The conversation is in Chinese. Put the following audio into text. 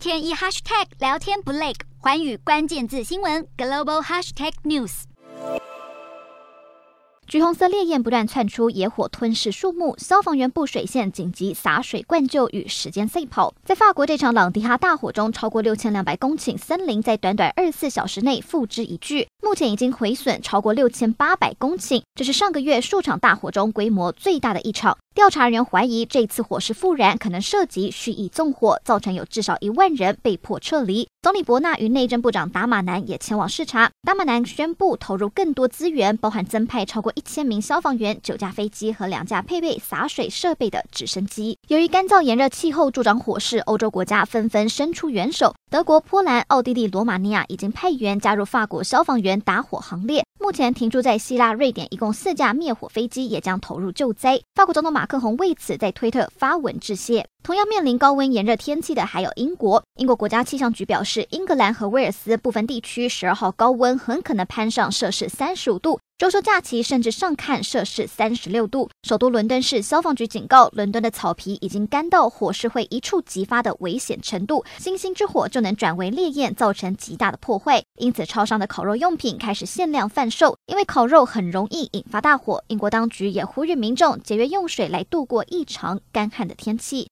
天一 hashtag 聊天不累，寰宇关键字新闻 global hashtag news。橘红色烈焰不断窜出，野火吞噬树木，消防员布水线紧急洒水灌救，与时间赛跑。在法国这场朗迪哈大火中，超过六千两百公顷森林在短短二十四小时内付之一炬，目前已经毁损超过六千八百公顷，这是上个月数场大火中规模最大的一场。调查人员怀疑，这次火势复燃可能涉及蓄意纵火，造成有至少一万人被迫撤离。总理伯纳与内政部长达马南也前往视察。达马南宣布投入更多资源，包含增派超过一千名消防员、九架飞机和两架配备洒水设备的直升机。由于干燥炎热气候助长火势，欧洲国家纷纷伸出援手。德国、波兰、奥地利、罗马尼亚已经派员加入法国消防员打火行列。目前停驻在希腊、瑞典一共四架灭火飞机也将投入救灾。法国总统马克宏为此在推特发文致谢。同样面临高温炎热天气的还有英国。英国国家气象局表示，英格兰和威尔斯部分地区十二号高温很可能攀上摄氏三十五度。周休假期甚至上看摄氏三十六度。首都伦敦市消防局警告，伦敦的草皮已经干到火势会一触即发的危险程度，星星之火就能转为烈焰，造成极大的破坏。因此，超商的烤肉用品开始限量贩售，因为烤肉很容易引发大火。英国当局也呼吁民众节约用水来度过异常干旱的天气。